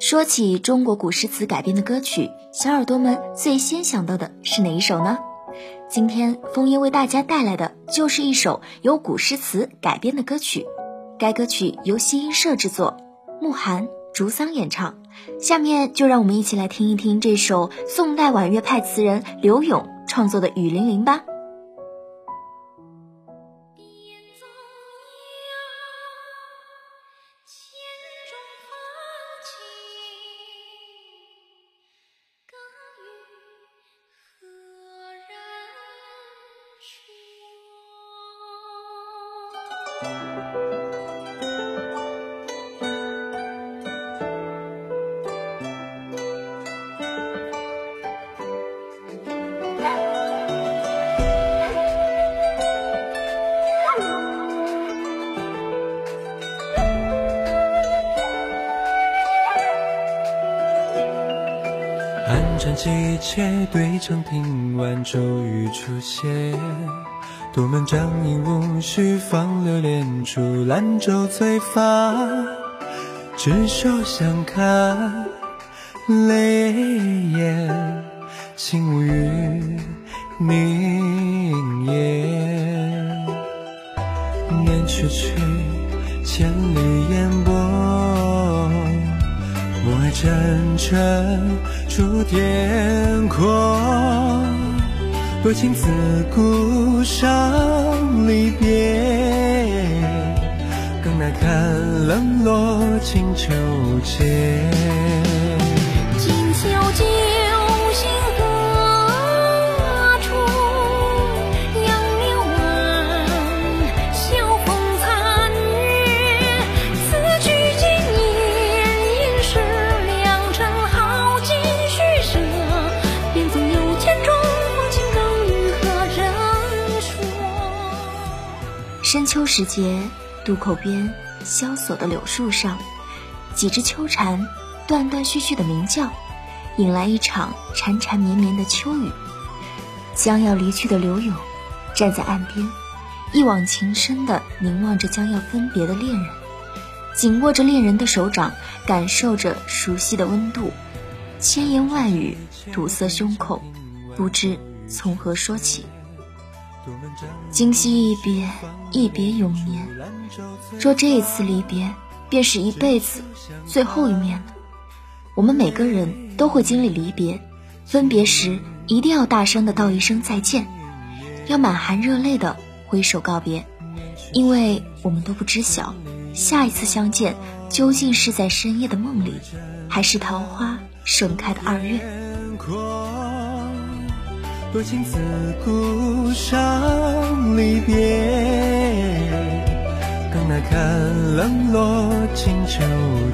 说起中国古诗词改编的歌曲，小耳朵们最先想到的是哪一首呢？今天风烟为大家带来的就是一首由古诗词改编的歌曲。该歌曲由西音社制作，慕寒、竹桑演唱。下面就让我们一起来听一听这首宋代婉约派词人柳永创作的《雨霖铃》吧。寒蝉凄切，对长亭晚，骤雨初歇。独门帐饮无绪，放流连珠，兰舟催发。执手相看泪眼，轻舞于明烟。念去去，千里烟波，暮霭沉沉出天空。多情自古伤离别，更难看冷落清秋节。深秋时节，渡口边萧索的柳树上，几只秋蝉断断续续的鸣叫，引来一场缠缠绵绵的秋雨。将要离去的柳永，站在岸边，一往情深地凝望着将要分别的恋人，紧握着恋人的手掌，感受着熟悉的温度，千言万语堵塞胸口，不知从何说起。今夕一别，一别永年。若这一次离别便是一辈子最后一面了，我们每个人都会经历离别，分别时一定要大声的道一声再见，要满含热泪的挥手告别，因为我们都不知晓下一次相见究竟是在深夜的梦里，还是桃花盛开的二月。多情自古伤离别，更那看冷落清秋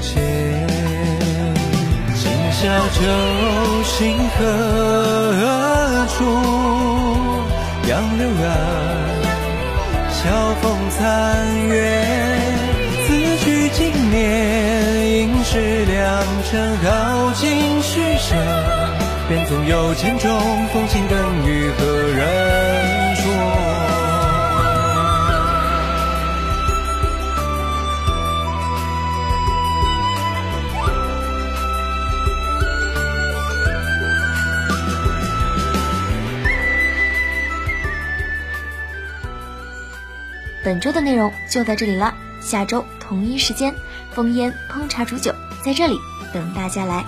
节。今宵酒醒何处？杨柳岸，晓风残月。此去经年，应是良辰好景虚设。便总有千种风情，更与何人说？本周的内容就到这里了，下周同一时间，风烟烹茶煮酒在这里等大家来。